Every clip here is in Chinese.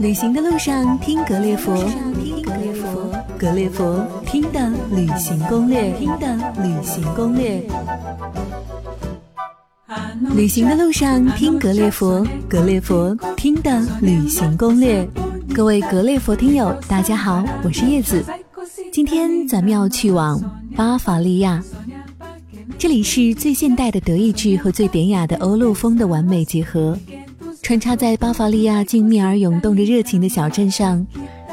旅行的路上听格列佛，听格列佛，格列佛听的旅行攻略，听的旅行攻略。旅行的路上听格列佛，格列佛听的旅行攻略。各位格列佛听友，大家好，我是叶子。今天咱们要去往巴伐利亚，这里是最现代的德意志和最典雅的欧陆风的完美结合。穿插在巴伐利亚静谧而涌动着热情的小镇上，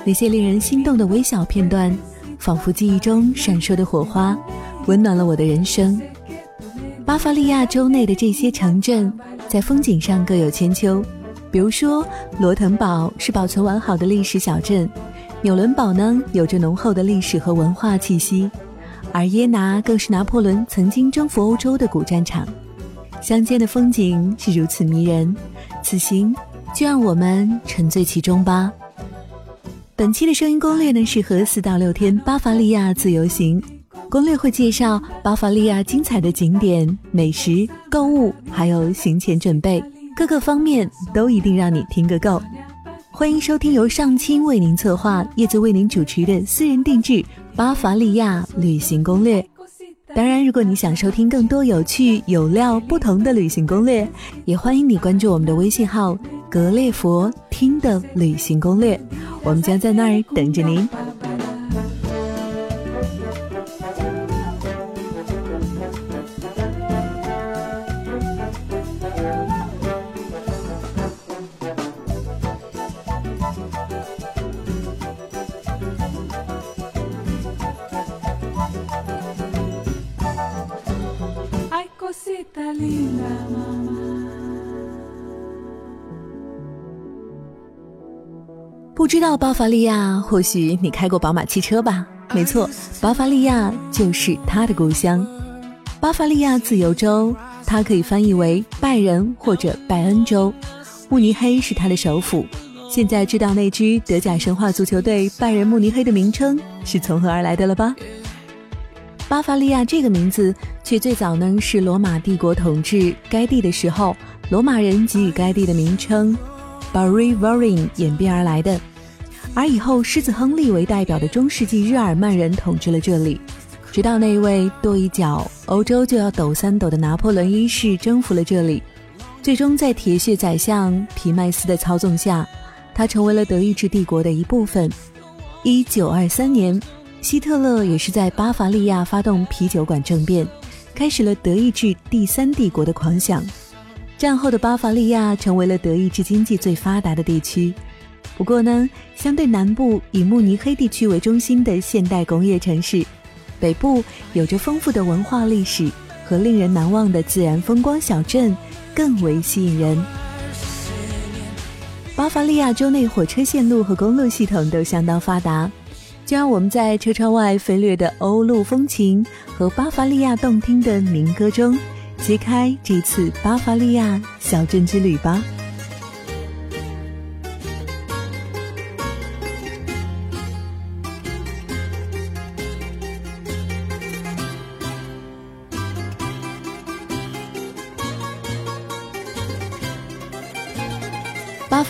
那些令人心动的微小片段，仿佛记忆中闪烁的火花，温暖了我的人生。巴伐利亚州内的这些城镇，在风景上各有千秋。比如说，罗滕堡是保存完好的历史小镇，纽伦堡呢有着浓厚的历史和文化气息，而耶拿更是拿破仑曾经征服欧洲的古战场。乡间的风景是如此迷人。此行就让我们沉醉其中吧。本期的声音攻略呢，适合四到六天巴伐利亚自由行。攻略会介绍巴伐利亚精彩的景点、美食、购物，还有行前准备，各个方面都一定让你听个够。欢迎收听由上清为您策划、叶子为您主持的私人定制巴伐利亚旅行攻略。当然，如果你想收听更多有趣、有料、不同的旅行攻略，也欢迎你关注我们的微信号“格列佛听的旅行攻略”，我们将在那儿等着您。知道巴伐利亚，或许你开过宝马汽车吧？没错，巴伐利亚就是他的故乡。巴伐利亚自由州，它可以翻译为拜仁或者拜恩州。慕尼黑是它的首府。现在知道那支德甲神话足球队拜仁慕尼黑的名称是从何而来的了吧？巴伐利亚这个名字。却最早呢是罗马帝国统治该地的时候，罗马人给予该地的名称 Barivarin 演变而来的。而以后狮子亨利为代表的中世纪日耳曼人统治了这里，直到那位跺一脚欧洲就要抖三抖的拿破仑一世征服了这里，最终在铁血宰相皮麦斯的操纵下，他成为了德意志帝国的一部分。一九二三年，希特勒也是在巴伐利亚发动啤酒馆政变。开始了德意志第三帝国的狂想，战后的巴伐利亚成为了德意志经济最发达的地区。不过呢，相对南部以慕尼黑地区为中心的现代工业城市，北部有着丰富的文化历史和令人难忘的自然风光小镇更为吸引人。巴伐利亚州内火车线路和公路系统都相当发达。就让我们在车窗外飞掠的欧陆风情和巴伐利亚动听的民歌中，揭开这次巴伐利亚小镇之旅吧。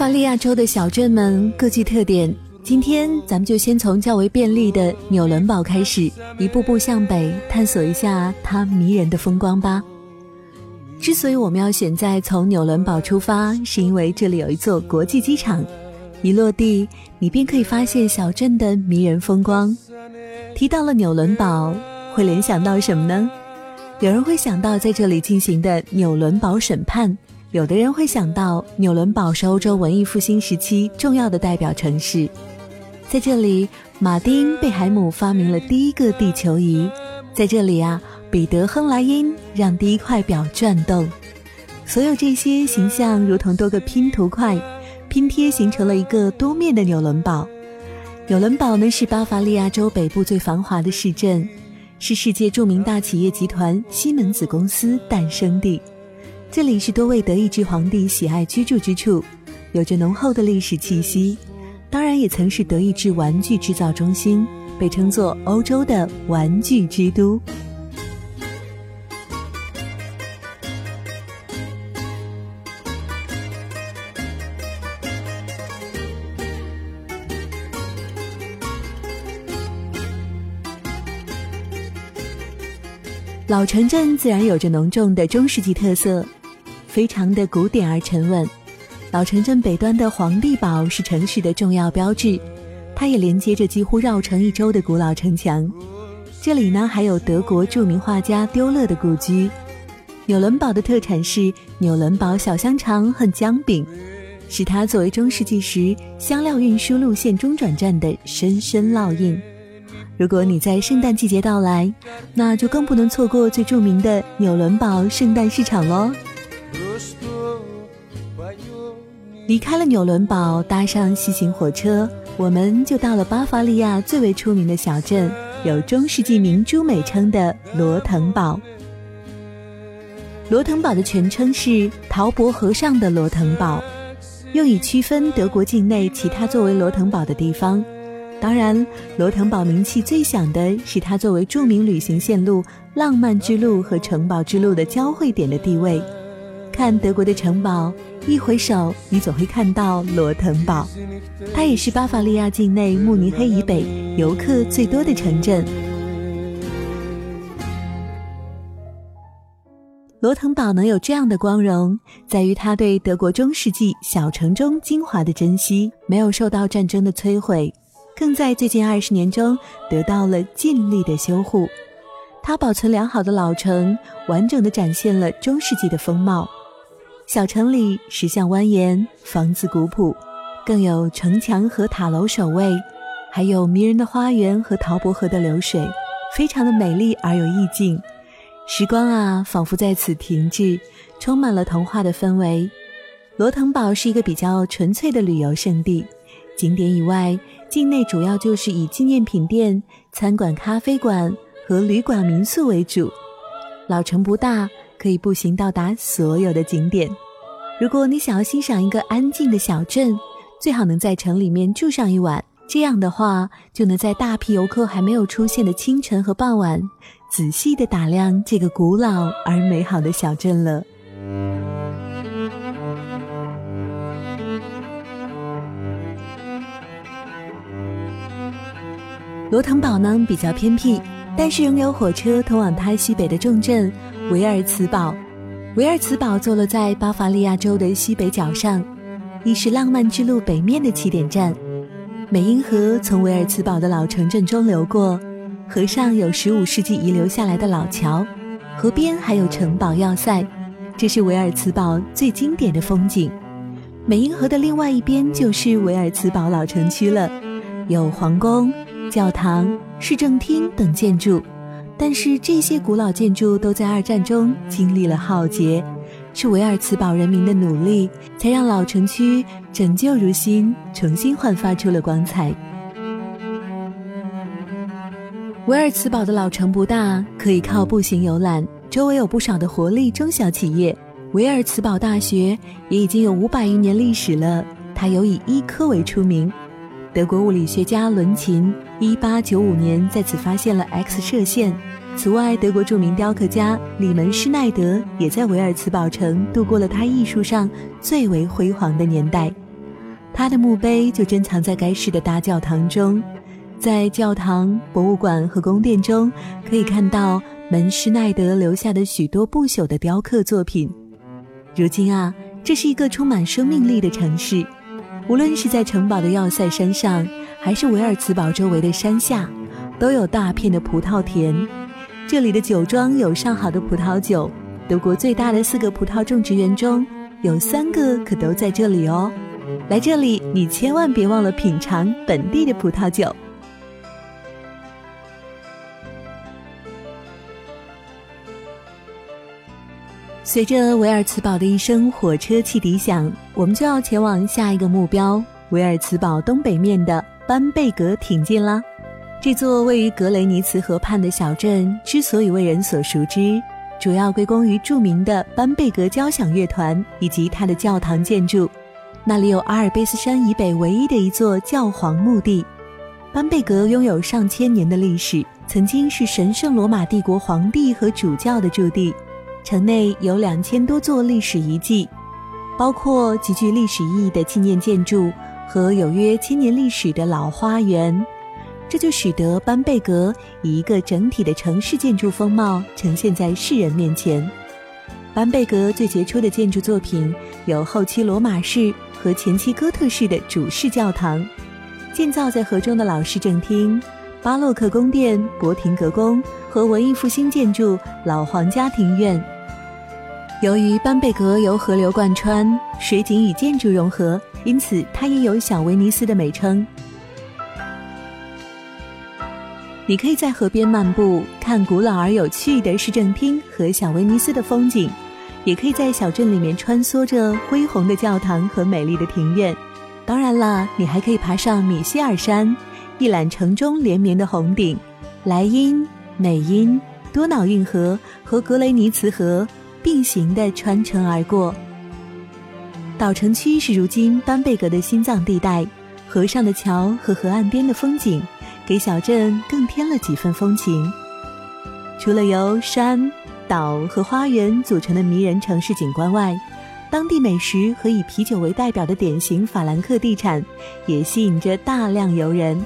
巴利亚州的小镇们各具特点。今天咱们就先从较为便利的纽伦堡开始，一步步向北探索一下它迷人的风光吧。之所以我们要选在从纽伦堡出发，是因为这里有一座国际机场，一落地你便可以发现小镇的迷人风光。提到了纽伦堡，会联想到什么呢？有人会想到在这里进行的纽伦堡审判，有的人会想到纽伦堡是欧洲文艺复兴时期重要的代表城市。在这里，马丁·贝海姆发明了第一个地球仪。在这里啊，彼得·亨莱因让第一块表转动。所有这些形象如同多个拼图块，拼贴形成了一个多面的纽伦堡。纽伦堡呢，是巴伐利亚州北部最繁华的市镇，是世界著名大企业集团西门子公司诞生地。这里是多位德意志皇帝喜爱居住之处有着浓厚的历史气息当然也曾是德意志玩具制造中心被称作欧洲的玩具之都。老城镇自然有着浓重的中世纪特色非常的古典而沉稳。老城镇北端的皇帝堡是城市的重要标志，它也连接着几乎绕城一周的古老城墙。这里呢，还有德国著名画家丢勒的故居。纽伦堡的特产是纽伦堡小香肠和姜饼，是它作为中世纪时香料运输路线中转站的深深烙印。如果你在圣诞季节到来，那就更不能错过最著名的纽伦堡圣诞市场喽。离开了纽伦堡，搭上西行火车，我们就到了巴伐利亚最为出名的小镇，有中世纪明珠美称的罗滕堡。罗滕堡的全称是陶伯河上的罗滕堡，用以区分德国境内其他作为罗滕堡的地方。当然，罗滕堡名气最响的是它作为著名旅行线路——浪漫之路和城堡之路的交汇点的地位。看德国的城堡。一回首，你总会看到罗滕堡，它也是巴伐利亚境内慕尼黑以北游客最多的城镇。罗滕堡能有这样的光荣，在于它对德国中世纪小城中精华的珍惜，没有受到战争的摧毁，更在最近二十年中得到了尽力的修护。它保存良好的老城，完整的展现了中世纪的风貌。小城里石像蜿蜒，房子古朴，更有城墙和塔楼守卫，还有迷人的花园和陶伯河的流水，非常的美丽而有意境。时光啊，仿佛在此停滞，充满了童话的氛围。罗滕堡是一个比较纯粹的旅游胜地，景点以外，境内主要就是以纪念品店、餐馆、咖啡馆和旅馆民宿为主。老城不大。可以步行到达所有的景点。如果你想要欣赏一个安静的小镇，最好能在城里面住上一晚。这样的话，就能在大批游客还没有出现的清晨和傍晚，仔细的打量这个古老而美好的小镇了。罗滕堡呢比较偏僻，但是仍有火车通往它西北的重镇。维尔茨堡，维尔茨堡坐落在巴伐利亚州的西北角上，亦是浪漫之路北面的起点站。美因河从维尔茨堡的老城镇中流过，河上有15世纪遗留下来的老桥，河边还有城堡要塞，这是维尔茨堡最经典的风景。美因河的另外一边就是维尔茨堡老城区了，有皇宫、教堂、市政厅等建筑。但是这些古老建筑都在二战中经历了浩劫，是维尔茨堡人民的努力，才让老城区拯救如新，重新焕发出了光彩。维尔茨堡的老城不大，可以靠步行游览，周围有不少的活力中小企业。维尔茨堡大学也已经有五百余年历史了，它有以医科为出名。德国物理学家伦琴一八九五年在此发现了 X 射线。此外，德国著名雕刻家里门施耐德也在维尔茨堡城度过了他艺术上最为辉煌的年代。他的墓碑就珍藏在该市的大教堂中，在教堂、博物馆和宫殿中可以看到门施耐德留下的许多不朽的雕刻作品。如今啊，这是一个充满生命力的城市。无论是在城堡的要塞山上，还是维尔茨堡周围的山下，都有大片的葡萄田。这里的酒庄有上好的葡萄酒，德国最大的四个葡萄种植园中有三个可都在这里哦。来这里，你千万别忘了品尝本地的葡萄酒。随着维尔茨堡的一声火车汽笛响，我们就要前往下一个目标——维尔茨堡东北面的班贝格挺进啦。这座位于格雷尼茨河畔的小镇之所以为人所熟知，主要归功于著名的班贝格交响乐团以及它的教堂建筑。那里有阿尔卑斯山以北唯一的一座教皇墓地。班贝格拥有上千年的历史，曾经是神圣罗马帝国皇帝和主教的驻地。城内有两千多座历史遗迹，包括极具历史意义的纪念建筑和有约千年历史的老花园。这就使得班贝格以一个整体的城市建筑风貌呈现在世人面前。班贝格最杰出的建筑作品有后期罗马式和前期哥特式的主室教堂，建造在河中的老市政厅、巴洛克宫殿博廷格宫和文艺复兴建筑老皇家庭院。由于班贝格由河流贯穿，水景与建筑融合，因此它也有“小威尼斯”的美称。你可以在河边漫步，看古老而有趣的市政厅和小威尼斯的风景；也可以在小镇里面穿梭着恢宏的教堂和美丽的庭院。当然了，你还可以爬上米歇尔山，一览城中连绵的红顶、莱茵、美茵、多瑙运河和格雷尼茨河并行的穿城而过。岛城区是如今班贝格的心脏地带，河上的桥和河岸边的风景。给小镇更添了几分风情。除了由山、岛和花园组成的迷人城市景观外，当地美食和以啤酒为代表的典型法兰克地产也吸引着大量游人。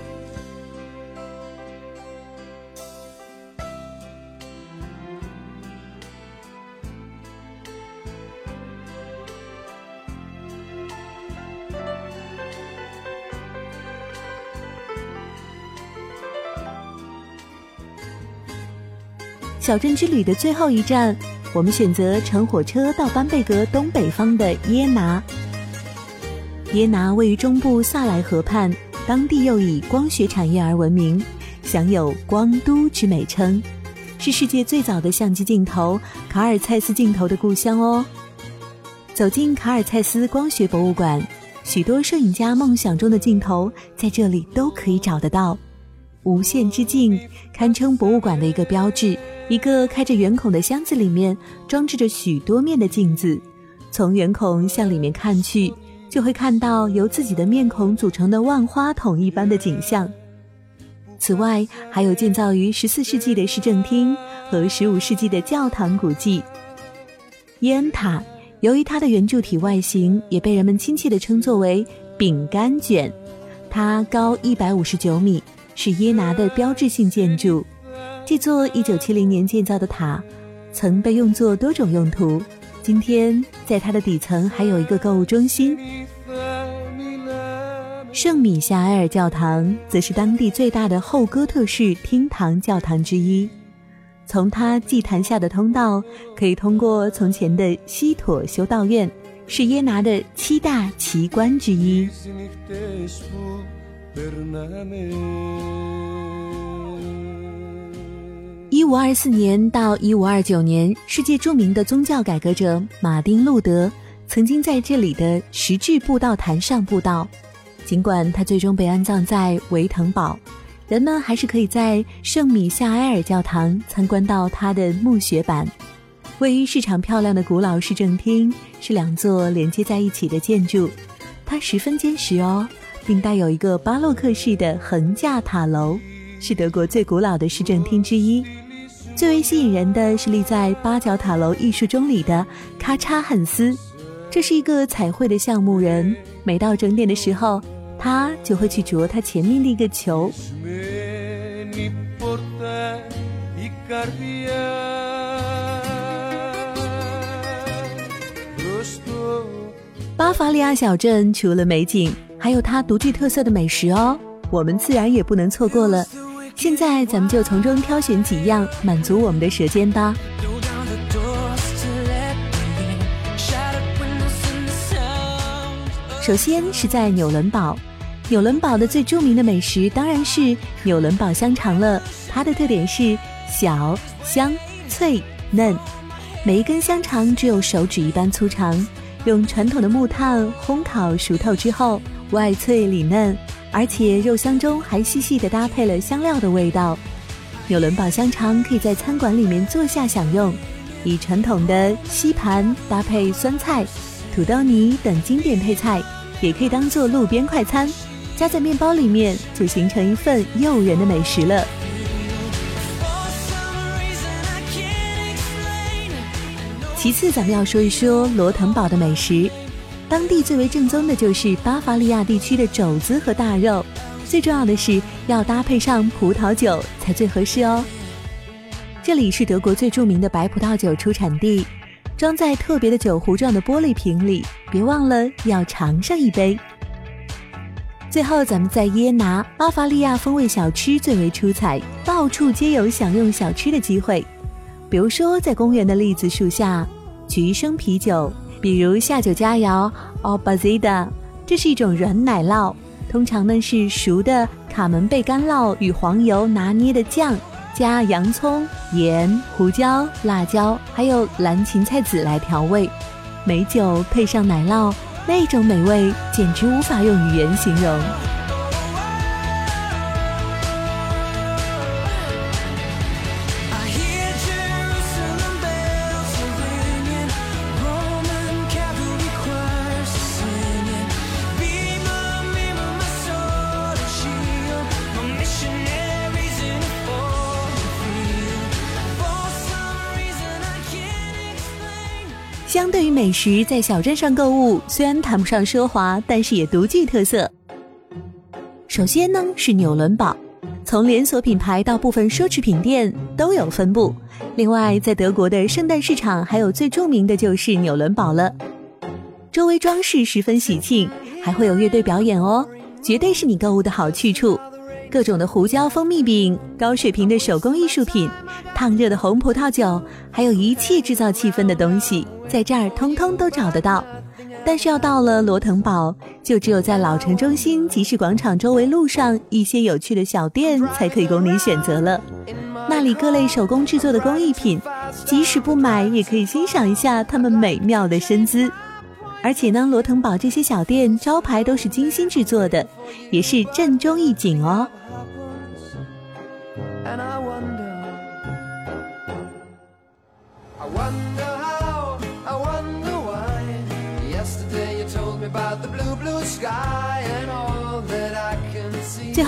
小镇之旅的最后一站，我们选择乘火车到班贝格东北方的耶拿。耶拿位于中部萨莱河畔，当地又以光学产业而闻名，享有“光都”之美称，是世界最早的相机镜头卡尔蔡司镜头的故乡哦。走进卡尔蔡司光学博物馆，许多摄影家梦想中的镜头在这里都可以找得到。无限之镜堪称博物馆的一个标志。一个开着圆孔的箱子里面装置着许多面的镜子，从圆孔向里面看去，就会看到由自己的面孔组成的万花筒一般的景象。此外，还有建造于十四世纪的市政厅和十五世纪的教堂古迹。烟塔，由于它的圆柱体外形，也被人们亲切地称作为“饼干卷”。它高一百五十九米，是耶拿的标志性建筑。这座1970年建造的塔，曾被用作多种用途。今天，在它的底层还有一个购物中心。圣米夏埃尔教堂则是当地最大的后哥特式厅堂教堂之一。从它祭坛下的通道，可以通过从前的西妥修道院，是耶拿的七大奇观之一。一五二四年到一五二九年，世界著名的宗教改革者马丁·路德曾经在这里的石质布道坛上布道。尽管他最终被安葬在维滕堡，人们还是可以在圣米夏埃尔教堂参观到他的墓穴板。位于市场漂亮的古老市政厅是两座连接在一起的建筑，它十分坚实哦，并带有一个巴洛克式的横架塔楼，是德国最古老的市政厅之一。最为吸引人的是立在八角塔楼艺术中里的咔嚓汉斯，这是一个彩绘的橡木人。每到整点的时候，他就会去啄他前面的一个球。巴伐利亚小镇除了美景，还有它独具特色的美食哦，我们自然也不能错过了。现在咱们就从中挑选几样，满足我们的舌尖吧。首先是在纽伦堡，纽伦堡的最著名的美食当然是纽伦堡香肠了。它的特点是小、香、脆、嫩，每一根香肠只有手指一般粗长，用传统的木炭烘烤熟透之后，外脆里嫩。而且肉香中还细细地搭配了香料的味道。纽伦堡香肠可以在餐馆里面坐下享用，以传统的吸盘搭配酸菜、土豆泥等经典配菜，也可以当做路边快餐，夹在面包里面就形成一份诱人的美食了。其次，咱们要说一说罗滕堡的美食。当地最为正宗的就是巴伐利亚地区的肘子和大肉，最重要的是要搭配上葡萄酒才最合适哦。这里是德国最著名的白葡萄酒出产地，装在特别的酒壶状的玻璃瓶里，别忘了要尝上一杯。最后，咱们在耶拿，巴伐利亚风味小吃最为出彩，到处皆有享用小吃的机会。比如说，在公园的栗子树下，橘生啤酒；比如下酒佳肴 o b a z i d a 这是一种软奶酪，通常呢是熟的卡门贝干酪与黄油拿捏的酱，加洋葱、盐、胡椒、辣椒，还有蓝芹菜籽来调味。美酒配上奶酪。那种美味简直无法用语言形容。相对于美食，在小镇上购物虽然谈不上奢华，但是也独具特色。首先呢是纽伦堡，从连锁品牌到部分奢侈品店都有分布。另外，在德国的圣诞市场，还有最著名的就是纽伦堡了。周围装饰十分喜庆，还会有乐队表演哦，绝对是你购物的好去处。各种的胡椒蜂蜜饼、高水平的手工艺术品、烫热的红葡萄酒，还有一切制造气氛的东西，在这儿通通都找得到。但是要到了罗腾堡，就只有在老城中心集市广场周围路上一些有趣的小店才可以供你选择了。那里各类手工制作的工艺品，即使不买也可以欣赏一下他们美妙的身姿。而且呢，罗腾堡这些小店招牌都是精心制作的，也是正中一景哦。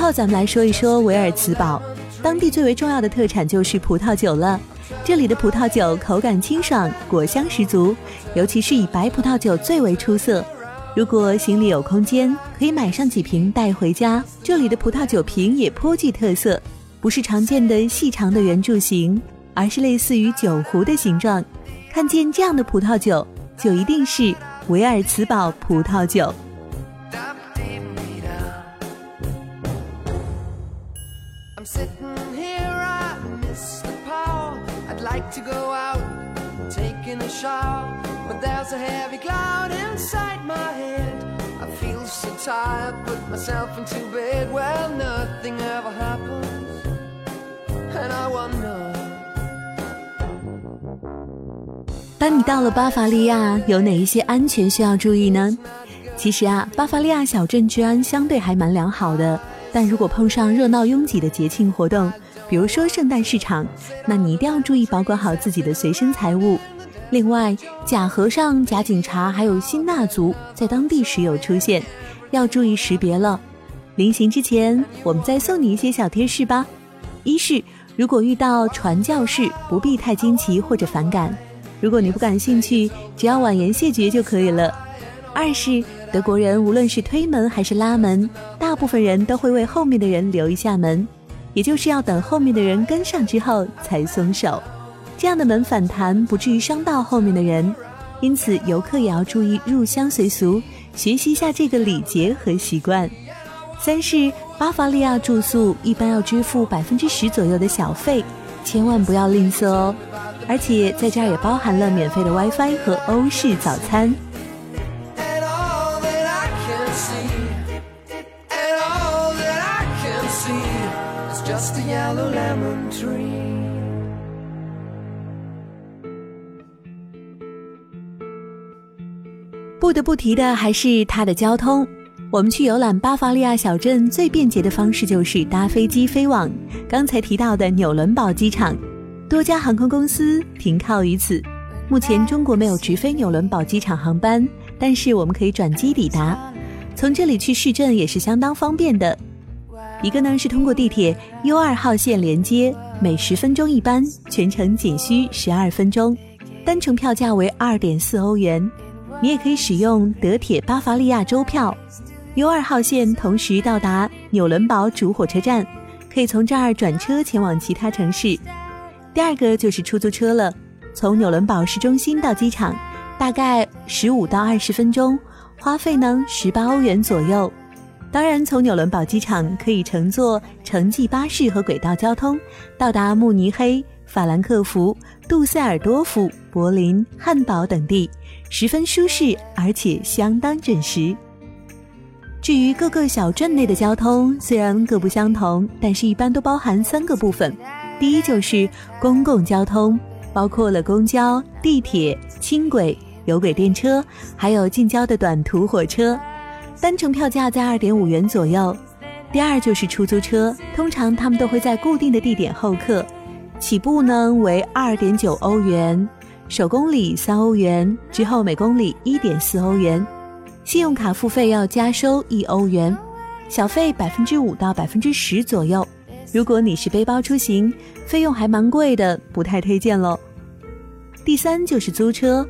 后，咱们来说一说维尔茨堡，当地最为重要的特产就是葡萄酒了。这里的葡萄酒口感清爽，果香十足，尤其是以白葡萄酒最为出色。如果行李有空间，可以买上几瓶带回家。这里的葡萄酒瓶也颇具特色，不是常见的细长的圆柱形，而是类似于酒壶的形状。看见这样的葡萄酒，就一定是维尔茨堡葡萄酒。Cloud inside my head. I feel so tired, put myself into bed. Well, nothing ever happens, and I wonder. 当你到了巴伐利亚，有哪一些安全需要注意呢？其实啊，巴伐利亚小镇治安相对还蛮良好的，但如果碰上热闹拥挤的节庆活动，比如说圣诞市场，那你一定要注意保管好自己的随身财物，另外，假和尚、假警察还有新纳族在当地时有出现，要注意识别了。临行之前，我们再送你一些小贴士吧。一是，如果遇到传教士，不必太惊奇或者反感；如果你不感兴趣，只要婉言谢绝就可以了。二是，德国人无论是推门还是拉门，大部分人都会为后面的人留一下门，也就是要等后面的人跟上之后才松手。这样的门反弹不至于伤到后面的人，因此游客也要注意入乡随俗，学习一下这个礼节和习惯。三是巴伐利亚住宿一般要支付百分之十左右的小费，千万不要吝啬哦。而且在这也包含了免费的 WiFi 和欧式早餐。不得不提的还是它的交通。我们去游览巴伐利亚小镇最便捷的方式就是搭飞机飞往刚才提到的纽伦堡机场，多家航空公司停靠于此。目前中国没有直飞纽伦堡机场航班，但是我们可以转机抵达。从这里去市镇也是相当方便的。一个呢是通过地铁 U 二号线连接，每十分钟一班，全程仅需十二分钟，单程票价为二点四欧元。你也可以使用德铁巴伐利亚州票，U 二号线同时到达纽伦堡主火车站，可以从这儿转车前往其他城市。第二个就是出租车了，从纽伦堡市中心到机场，大概十五到二十分钟，花费呢十八欧元左右。当然，从纽伦堡机场可以乘坐城际巴士和轨道交通到达慕尼黑、法兰克福、杜塞尔多夫、柏林、汉堡等地，十分舒适，而且相当准时。至于各个小镇内的交通，虽然各不相同，但是一般都包含三个部分：第一就是公共交通，包括了公交、地铁、轻轨、有轨电车，还有近郊的短途火车。单程票价在二点五元左右。第二就是出租车，通常他们都会在固定的地点候客，起步呢为二点九欧元，首公里三欧元，之后每公里一点四欧元。信用卡付费要加收一欧元，小费百分之五到百分之十左右。如果你是背包出行，费用还蛮贵的，不太推荐喽。第三就是租车，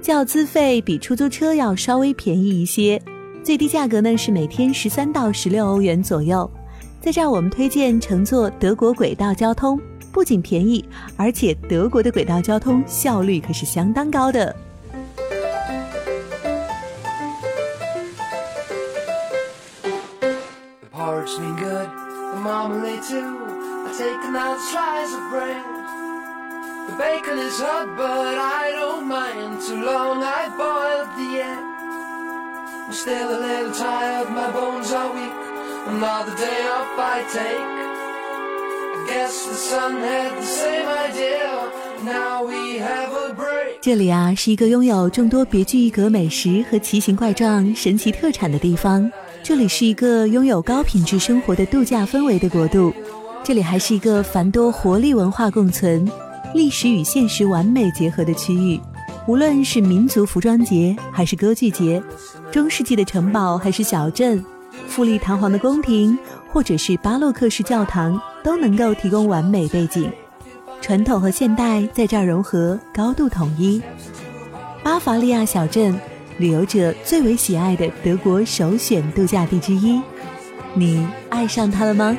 叫资费比出租车要稍微便宜一些。最低价格呢是每天十三到十六欧元左右，在这儿我们推荐乘坐德国轨道交通，不仅便宜，而且德国的轨道交通效率可是相当高的。The bacon is hot, but I don't mind. Too long I've boiled the egg. I'm still a little tired my bones are weak another day off i take 这里啊是一个拥有众多别具一格美食和奇形怪状神奇特产的地方这里是一个拥有高品质生活的度假氛围的国度这里还是一个繁多活力文化共存历史与现实完美结合的区域无论是民族服装节，还是歌剧节，中世纪的城堡，还是小镇，富丽堂皇的宫廷，或者是巴洛克式教堂，都能够提供完美背景。传统和现代在这儿融合，高度统一。巴伐利亚小镇，旅游者最为喜爱的德国首选度假地之一。你爱上它了吗？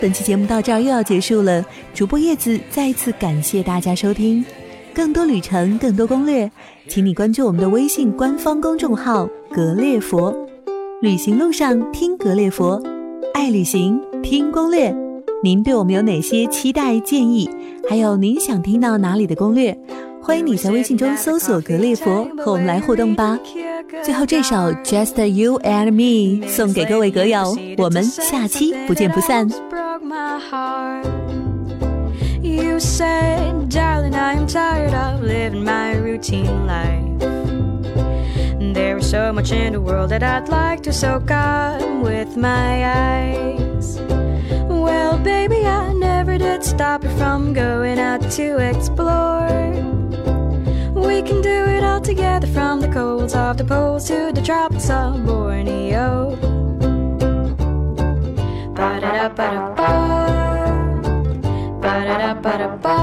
本期节目到这儿又要结束了，主播叶子再次感谢大家收听。更多旅程，更多攻略，请你关注我们的微信官方公众号“格列佛”。旅行路上听格列佛，爱旅行听攻略。您对我们有哪些期待建议？还有您想听到哪里的攻略？欢迎你在微信中搜索“格列佛”和我们来互动吧。最后这首《Just You and Me》送给各位格友，我们下期不见不散。my heart. You said, darling, I am tired of living my routine life. There is so much in the world that I'd like to soak up with my eyes. Well, baby, I never did stop you from going out to explore. We can do it all together from the colds of the poles to the tropics of Borneo. Ba da da ba da ba. Ba da da ba da ba.